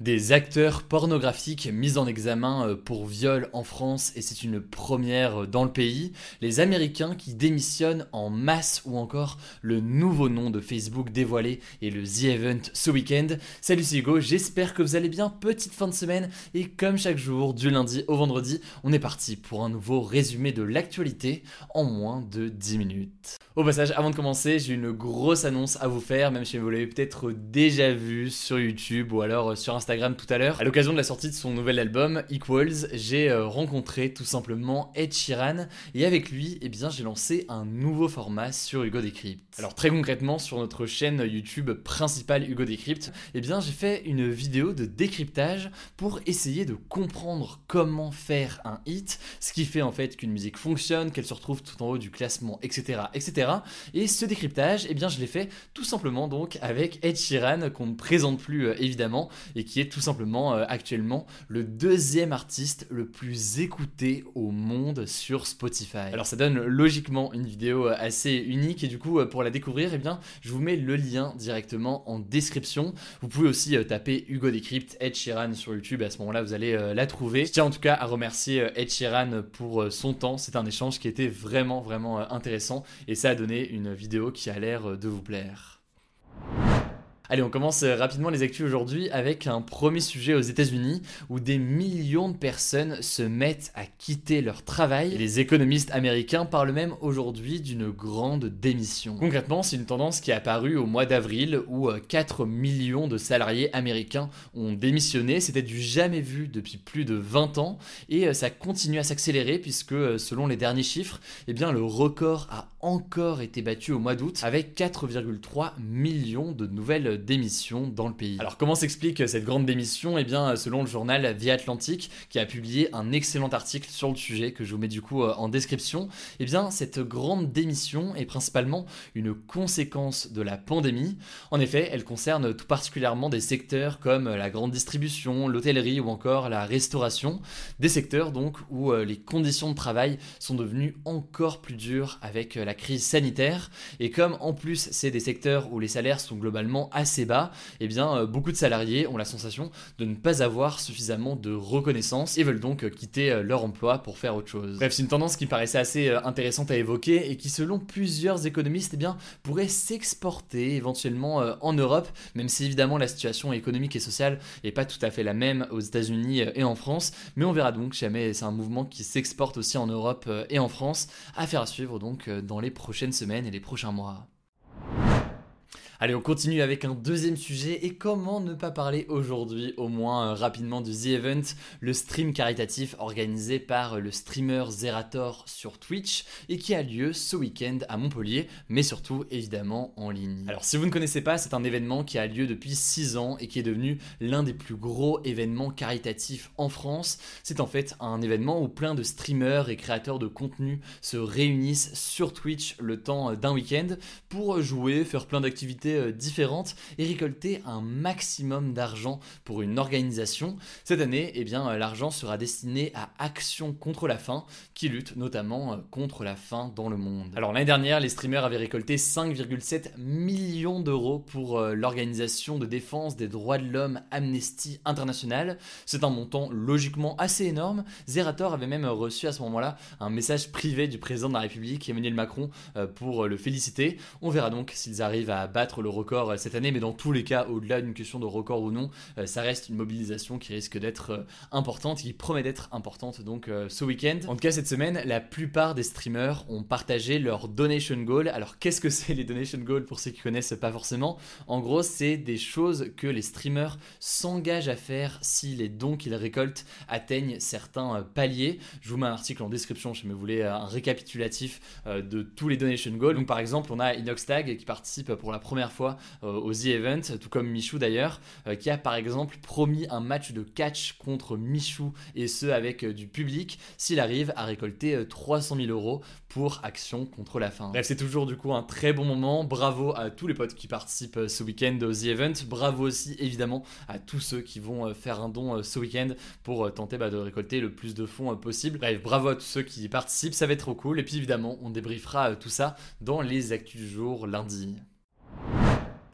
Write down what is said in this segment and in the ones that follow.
Des acteurs pornographiques mis en examen euh, pour viol en France et c'est une première euh, dans le pays. Les Américains qui démissionnent en masse ou encore le nouveau nom de Facebook dévoilé et le The Event ce week-end. Salut c'est Hugo, j'espère que vous allez bien. Petite fin de semaine et comme chaque jour du lundi au vendredi, on est parti pour un nouveau résumé de l'actualité en moins de 10 minutes. Au passage, avant de commencer, j'ai une grosse annonce à vous faire, même si vous l'avez peut-être déjà vu sur YouTube ou alors euh, sur Instagram tout à l'heure. À l'occasion de la sortie de son nouvel album Equals, j'ai euh, rencontré tout simplement Ed Sheeran et avec lui, eh bien, j'ai lancé un nouveau format sur Hugo Decrypt. Alors très concrètement, sur notre chaîne YouTube principale Hugo Decrypt, eh bien, j'ai fait une vidéo de décryptage pour essayer de comprendre comment faire un hit, ce qui fait en fait qu'une musique fonctionne, qu'elle se retrouve tout en haut du classement, etc., etc. Et ce décryptage, eh bien, je l'ai fait tout simplement donc avec Ed Sheeran qu'on ne présente plus euh, évidemment et qui est tout simplement euh, actuellement le deuxième artiste le plus écouté au monde sur Spotify. Alors ça donne logiquement une vidéo euh, assez unique et du coup pour la découvrir, eh bien, je vous mets le lien directement en description. Vous pouvez aussi taper Hugo Decrypt Ed Sheeran sur YouTube à ce moment-là vous allez la trouver. Je tiens en tout cas à remercier Ed Sheeran pour son temps. C'est un échange qui était vraiment vraiment intéressant et ça a donné une vidéo qui a l'air de vous plaire. Allez, on commence euh, rapidement les actus aujourd'hui avec un premier sujet aux États-Unis où des millions de personnes se mettent à quitter leur travail. les économistes américains parlent même aujourd'hui d'une grande démission. Concrètement, c'est une tendance qui est apparue au mois d'avril où 4 euh, millions de salariés américains ont démissionné. C'était du jamais vu depuis plus de 20 ans et euh, ça continue à s'accélérer puisque selon les derniers chiffres, eh bien le record a encore été battu au mois d'août avec 4,3 millions de nouvelles démission dans le pays. Alors comment s'explique cette grande démission? Eh bien selon le journal The Atlantic qui a publié un excellent article sur le sujet que je vous mets du coup euh, en description, eh bien cette grande démission est principalement une conséquence de la pandémie. En effet, elle concerne tout particulièrement des secteurs comme la grande distribution, l'hôtellerie ou encore la restauration, des secteurs donc où euh, les conditions de travail sont devenues encore plus dures avec euh, la crise sanitaire et comme en plus c'est des secteurs où les salaires sont globalement assez assez bas, eh bien euh, beaucoup de salariés ont la sensation de ne pas avoir suffisamment de reconnaissance et veulent donc euh, quitter euh, leur emploi pour faire autre chose. Bref, c'est une tendance qui paraissait assez intéressante à évoquer et qui selon plusieurs économistes eh bien, pourrait s'exporter éventuellement en Europe, même si évidemment la situation économique et sociale n'est pas tout à fait la même aux États-Unis et en France, mais on verra donc jamais c'est un mouvement qui s'exporte aussi en Europe et en France, à faire suivre donc dans les prochaines semaines et les prochains mois. Allez, on continue avec un deuxième sujet et comment ne pas parler aujourd'hui au moins euh, rapidement du The Event, le stream caritatif organisé par le streamer Zerator sur Twitch et qui a lieu ce week-end à Montpellier, mais surtout évidemment en ligne. Alors si vous ne connaissez pas, c'est un événement qui a lieu depuis 6 ans et qui est devenu l'un des plus gros événements caritatifs en France. C'est en fait un événement où plein de streamers et créateurs de contenu se réunissent sur Twitch le temps d'un week-end pour jouer, faire plein d'activités euh, différentes et récolter un maximum d'argent pour une organisation. Cette année, eh bien, euh, l'argent sera destiné à Action contre la faim, qui lutte notamment euh, contre la faim dans le monde. Alors l'année dernière, les streamers avaient récolté 5,7 millions d'euros pour l'organisation de défense des droits de l'homme Amnesty International. C'est un montant logiquement assez énorme. Zerator avait même reçu à ce moment-là un message privé du président de la République, Emmanuel Macron, pour le féliciter. On verra donc s'ils arrivent à le record euh, cette année, mais dans tous les cas, au-delà d'une question de record ou non, euh, ça reste une mobilisation qui risque d'être euh, importante, qui promet d'être importante donc ce week-end. En tout cas, cette semaine, la plupart des streamers ont partagé leur donation goal. Alors, qu'est-ce que c'est les donation goals pour ceux qui connaissent pas forcément? En gros, c'est des choses que les streamers s'engagent à faire si les dons qu'ils récoltent atteignent certains paliers. Je vous mets un article en description si vous voulez un récapitulatif de tous les donation goals. Donc, par exemple, on a Inoxtag qui participe pour la première fois au The Event, tout comme Michou d'ailleurs, qui a par exemple promis un match de catch contre Michou et ce avec du public s'il arrive à récolter 300 000 euros pour Action contre la faim. Bref, c'est toujours du coup un très bon moment. Bravo à tous les potes qui participent ce week-end au The Event. Bravo aussi évidemment à tous ceux qui vont faire un don ce week-end pour tenter bah, de récolter le plus de fonds possible. Bref, bravo à tous ceux qui participent, ça va être trop cool. Et puis évidemment, on débriefera tout ça dans les actus du jour lundi.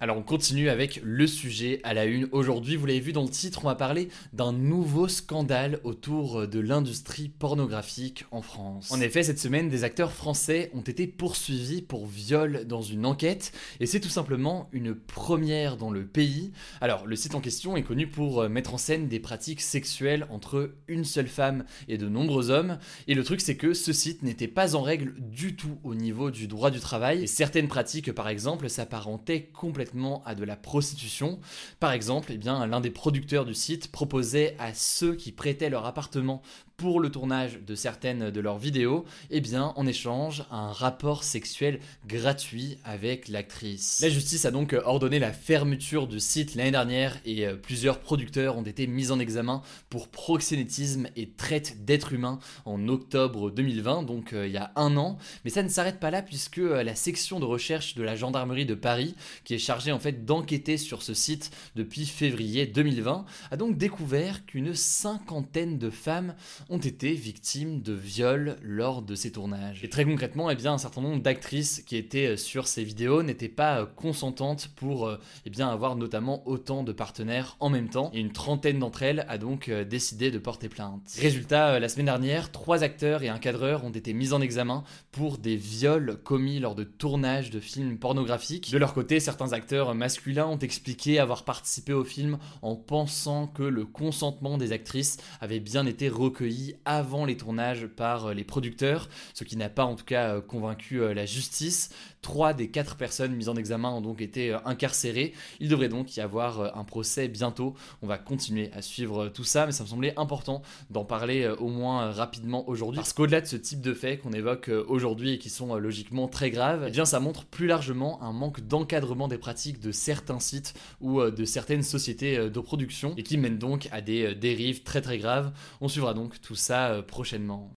Alors on continue avec le sujet à la une. Aujourd'hui, vous l'avez vu dans le titre, on va parler d'un nouveau scandale autour de l'industrie pornographique en France. En effet, cette semaine, des acteurs français ont été poursuivis pour viol dans une enquête, et c'est tout simplement une première dans le pays. Alors, le site en question est connu pour mettre en scène des pratiques sexuelles entre une seule femme et de nombreux hommes, et le truc c'est que ce site n'était pas en règle du tout au niveau du droit du travail, et certaines pratiques par exemple s'apparentaient complètement à de la prostitution. Par exemple, eh l'un des producteurs du site proposait à ceux qui prêtaient leur appartement pour le tournage de certaines de leurs vidéos, eh bien, en échange, un rapport sexuel gratuit avec l'actrice. La justice a donc ordonné la fermeture du site l'année dernière et euh, plusieurs producteurs ont été mis en examen pour proxénétisme et traite d'êtres humains en octobre 2020, donc euh, il y a un an. Mais ça ne s'arrête pas là puisque euh, la section de recherche de la gendarmerie de Paris, qui est chargée en fait d'enquêter sur ce site depuis février 2020, a donc découvert qu'une cinquantaine de femmes ont été victimes de viols lors de ces tournages. Et très concrètement, eh bien, un certain nombre d'actrices qui étaient euh, sur ces vidéos n'étaient pas euh, consentantes pour euh, eh bien, avoir notamment autant de partenaires en même temps. Et une trentaine d'entre elles a donc décidé de porter plainte. Résultat, la semaine dernière, trois acteurs et un cadreur ont été mis en examen pour des viols commis lors de tournages de films pornographiques. De leur côté, certains acteurs masculins ont expliqué avoir participé au film en pensant que le consentement des actrices avait bien été recueilli avant les tournages par euh, les producteurs, ce qui n'a pas en tout cas euh, convaincu euh, la justice. Trois des quatre personnes mises en examen ont donc été incarcérées. Il devrait donc y avoir un procès bientôt. On va continuer à suivre tout ça, mais ça me semblait important d'en parler au moins rapidement aujourd'hui. Parce qu'au-delà de ce type de faits qu'on évoque aujourd'hui et qui sont logiquement très graves, eh bien ça montre plus largement un manque d'encadrement des pratiques de certains sites ou de certaines sociétés de production et qui mènent donc à des dérives très très graves. On suivra donc tout ça euh, prochainement.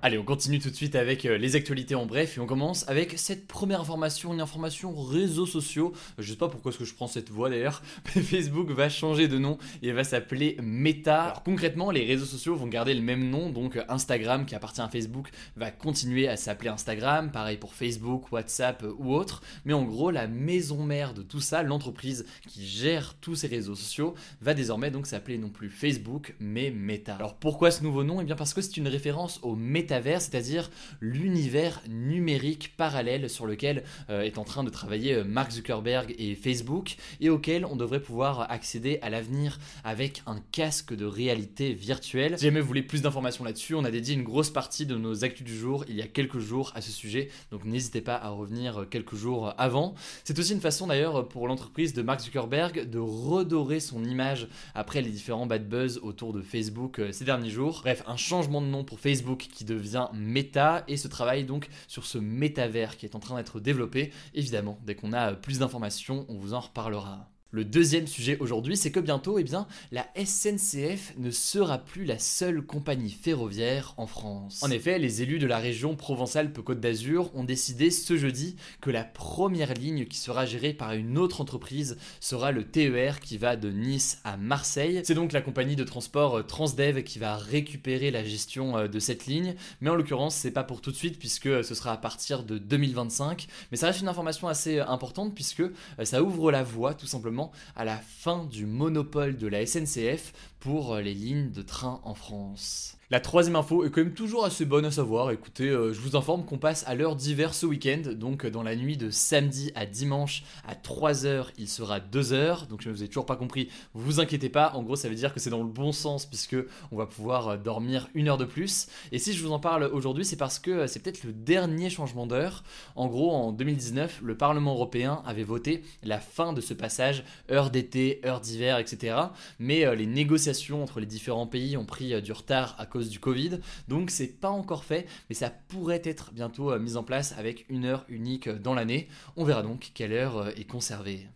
Allez, on continue tout de suite avec euh, les actualités en bref et on commence avec cette première information, une information réseaux sociaux. Je sais pas pourquoi est-ce que je prends cette voix d'ailleurs, Facebook va changer de nom et va s'appeler Meta. Alors concrètement, les réseaux sociaux vont garder le même nom, donc Instagram qui appartient à Facebook va continuer à s'appeler Instagram, pareil pour Facebook, WhatsApp euh, ou autre. Mais en gros, la maison mère de tout ça, l'entreprise qui gère tous ces réseaux sociaux, va désormais donc s'appeler non plus Facebook mais Meta. Alors pourquoi ce nouveau nom? Eh bien parce que c'est une référence au Meta c'est-à-dire l'univers numérique parallèle sur lequel euh, est en train de travailler euh, Mark Zuckerberg et Facebook et auquel on devrait pouvoir accéder à l'avenir avec un casque de réalité virtuelle. Si jamais vous voulez plus d'informations là-dessus, on a dédié une grosse partie de nos actus du jour il y a quelques jours à ce sujet, donc n'hésitez pas à revenir quelques jours avant. C'est aussi une façon d'ailleurs pour l'entreprise de Mark Zuckerberg de redorer son image après les différents bad buzz autour de Facebook euh, ces derniers jours. Bref, un changement de nom pour Facebook qui devient devient méta et se travaille donc sur ce métavers qui est en train d'être développé. Évidemment, dès qu'on a plus d'informations, on vous en reparlera. Le deuxième sujet aujourd'hui, c'est que bientôt, eh bien, la SNCF ne sera plus la seule compagnie ferroviaire en France. En effet, les élus de la région Provence-Alpes-Côte d'Azur ont décidé ce jeudi que la première ligne qui sera gérée par une autre entreprise sera le TER qui va de Nice à Marseille. C'est donc la compagnie de transport Transdev qui va récupérer la gestion euh, de cette ligne, mais en l'occurrence, c'est pas pour tout de suite puisque euh, ce sera à partir de 2025. Mais ça reste une information assez euh, importante puisque ça ouvre la voie tout simplement à la fin du monopole de la SNCF pour les lignes de train en France. La troisième info est quand même toujours assez bonne à savoir. Écoutez, euh, je vous informe qu'on passe à l'heure d'hiver ce week-end. Donc, dans la nuit de samedi à dimanche à 3h, il sera 2h. Donc, je ne vous ai toujours pas compris. Vous inquiétez pas. En gros, ça veut dire que c'est dans le bon sens puisque on va pouvoir euh, dormir une heure de plus. Et si je vous en parle aujourd'hui, c'est parce que euh, c'est peut-être le dernier changement d'heure. En gros, en 2019, le Parlement européen avait voté la fin de ce passage heure d'été, heure d'hiver, etc. Mais les négociations entre les différents pays ont pris du retard à cause du Covid. Donc c'est pas encore fait, mais ça pourrait être bientôt mis en place avec une heure unique dans l'année. On verra donc quelle heure est conservée.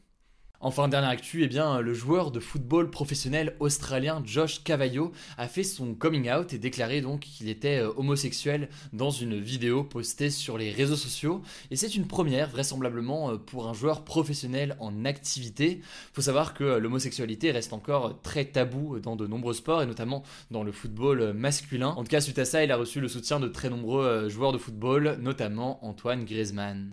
Enfin, dernière actu, eh le joueur de football professionnel australien Josh Cavallo a fait son coming out et déclaré donc qu'il était euh, homosexuel dans une vidéo postée sur les réseaux sociaux. Et c'est une première, vraisemblablement, euh, pour un joueur professionnel en activité. Faut savoir que euh, l'homosexualité reste encore très tabou dans de nombreux sports et notamment dans le football masculin. En tout cas, suite à ça, il a reçu le soutien de très nombreux joueurs de football, notamment Antoine Griezmann.